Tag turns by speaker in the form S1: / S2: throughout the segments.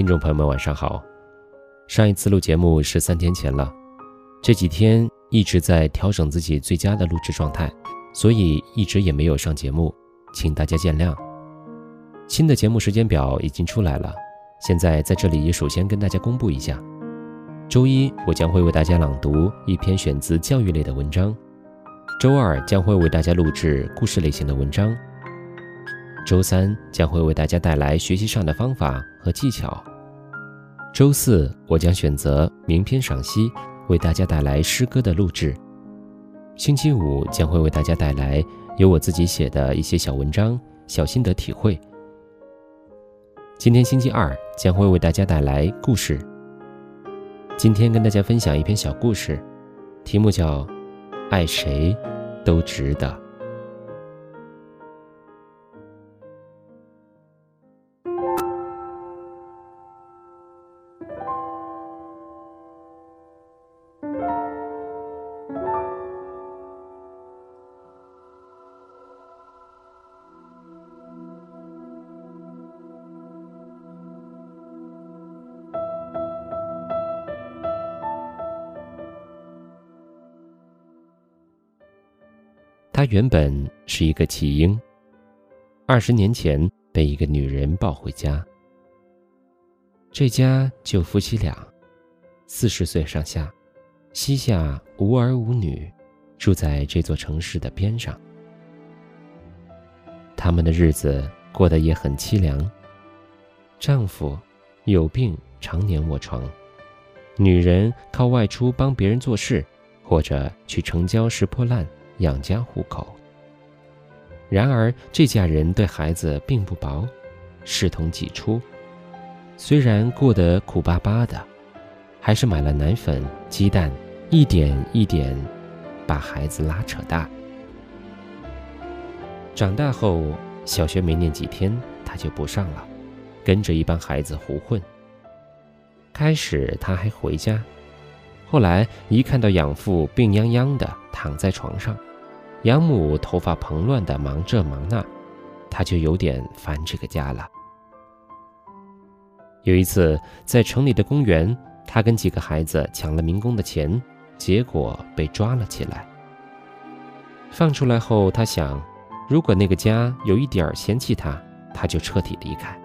S1: 听众朋友们，晚上好。上一次录节目是三天前了，这几天一直在调整自己最佳的录制状态，所以一直也没有上节目，请大家见谅。新的节目时间表已经出来了，现在在这里也首先跟大家公布一下：周一我将会为大家朗读一篇选自教育类的文章；周二将会为大家录制故事类型的文章；周三将会为大家带来学习上的方法和技巧。周四，我将选择名篇赏析，为大家带来诗歌的录制。星期五将会为大家带来由我自己写的一些小文章、小心得体会。今天星期二将会为大家带来故事。今天跟大家分享一篇小故事，题目叫《爱谁都值得》。他原本是一个弃婴，二十年前被一个女人抱回家。这家就夫妻俩，四十岁上下，膝下无儿无女，住在这座城市的边上。他们的日子过得也很凄凉。丈夫有病，常年卧床；女人靠外出帮别人做事，或者去城郊拾破烂。养家糊口。然而，这家人对孩子并不薄，视同己出。虽然过得苦巴巴的，还是买了奶粉、鸡蛋，一点一点把孩子拉扯大。长大后，小学没念几天，他就不上了，跟着一帮孩子胡混。开始他还回家，后来一看到养父病殃殃的躺在床上。养母头发蓬乱的忙这忙那，他就有点烦这个家了。有一次在城里的公园，他跟几个孩子抢了民工的钱，结果被抓了起来。放出来后，他想，如果那个家有一点嫌弃他，他就彻底离开。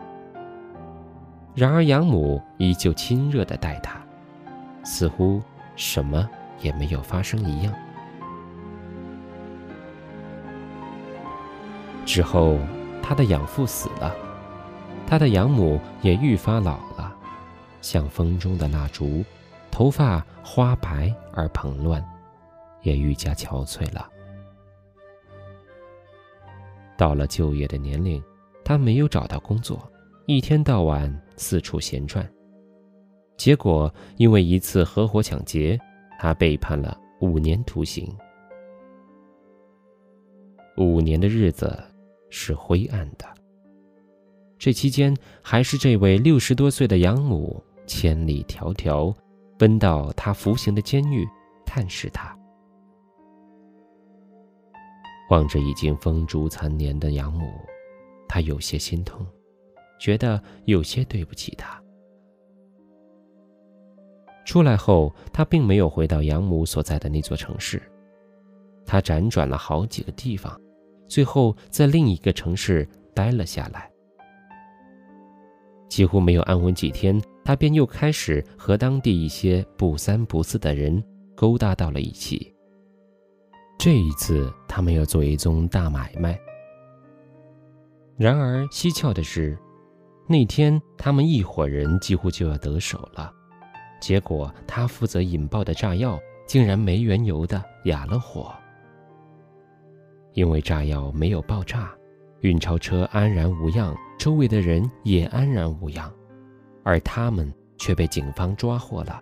S1: 然而养母依旧亲热的待他，似乎什么也没有发生一样。之后，他的养父死了，他的养母也愈发老了，像风中的蜡烛，头发花白而蓬乱，也愈加憔悴了。到了就业的年龄，他没有找到工作，一天到晚四处闲转。结果因为一次合伙抢劫，他被判了五年徒刑。五年的日子。是灰暗的。这期间，还是这位六十多岁的养母千里迢迢奔到他服刑的监狱探视他。望着已经风烛残年的养母，他有些心痛，觉得有些对不起他。出来后，他并没有回到养母所在的那座城市，他辗转了好几个地方。最后，在另一个城市待了下来。几乎没有安稳几天，他便又开始和当地一些不三不四的人勾搭到了一起。这一次，他们要做一宗大买卖。然而蹊跷的是，那天他们一伙人几乎就要得手了，结果他负责引爆的炸药竟然没缘由的哑了火。因为炸药没有爆炸，运钞车安然无恙，周围的人也安然无恙，而他们却被警方抓获了。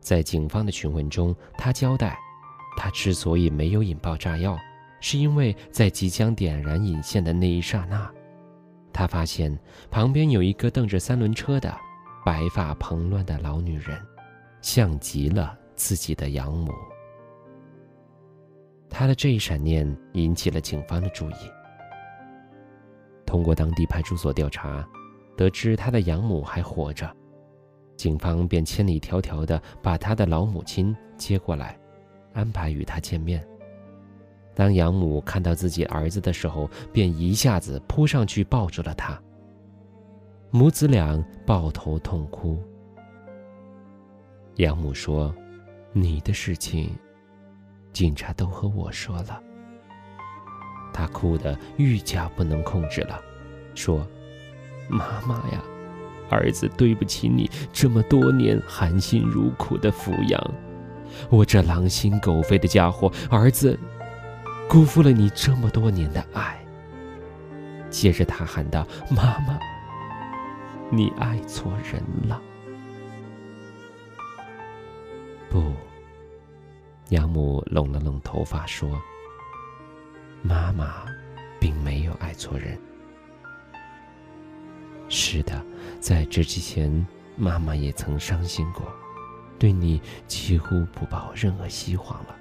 S1: 在警方的询问中，他交代，他之所以没有引爆炸药，是因为在即将点燃引线的那一刹那，他发现旁边有一个蹬着三轮车的白发蓬乱的老女人，像极了自己的养母。他的这一闪念引起了警方的注意。通过当地派出所调查，得知他的养母还活着，警方便千里迢迢地把他的老母亲接过来，安排与他见面。当养母看到自己儿子的时候，便一下子扑上去抱住了他。母子俩抱头痛哭。养母说：“你的事情，警察都和我说了。”他哭得愈加不能控制了，说：“妈妈呀，儿子对不起你这么多年含辛茹苦的抚养，我这狼心狗肺的家伙，儿子。”辜负了你这么多年的爱。接着他喊道：“妈妈，你爱错人了。”不，养母拢了拢头发说：“妈妈，并没有爱错人。是的，在这之前，妈妈也曾伤心过，对你几乎不抱任何希望了。”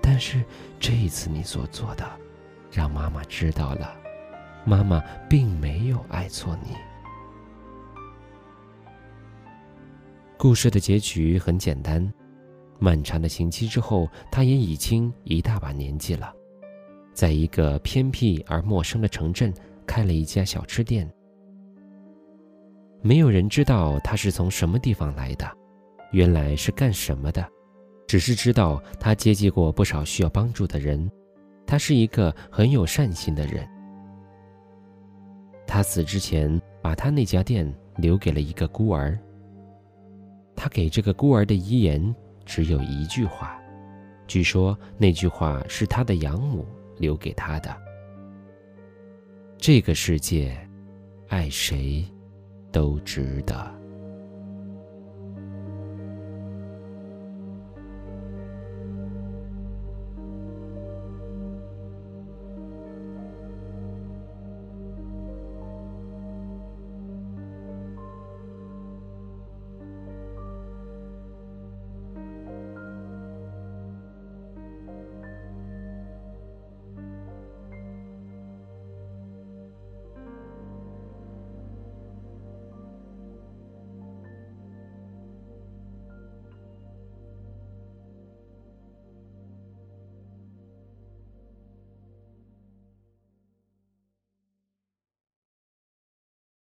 S1: 但是这一次你所做的，让妈妈知道了，妈妈并没有爱错你。故事的结局很简单，漫长的刑期之后，他也已经一大把年纪了，在一个偏僻而陌生的城镇开了一家小吃店。没有人知道他是从什么地方来的，原来是干什么的。只是知道他接济过不少需要帮助的人，他是一个很有善心的人。他死之前把他那家店留给了一个孤儿。他给这个孤儿的遗言只有一句话，据说那句话是他的养母留给他的：“这个世界，爱谁，都值得。”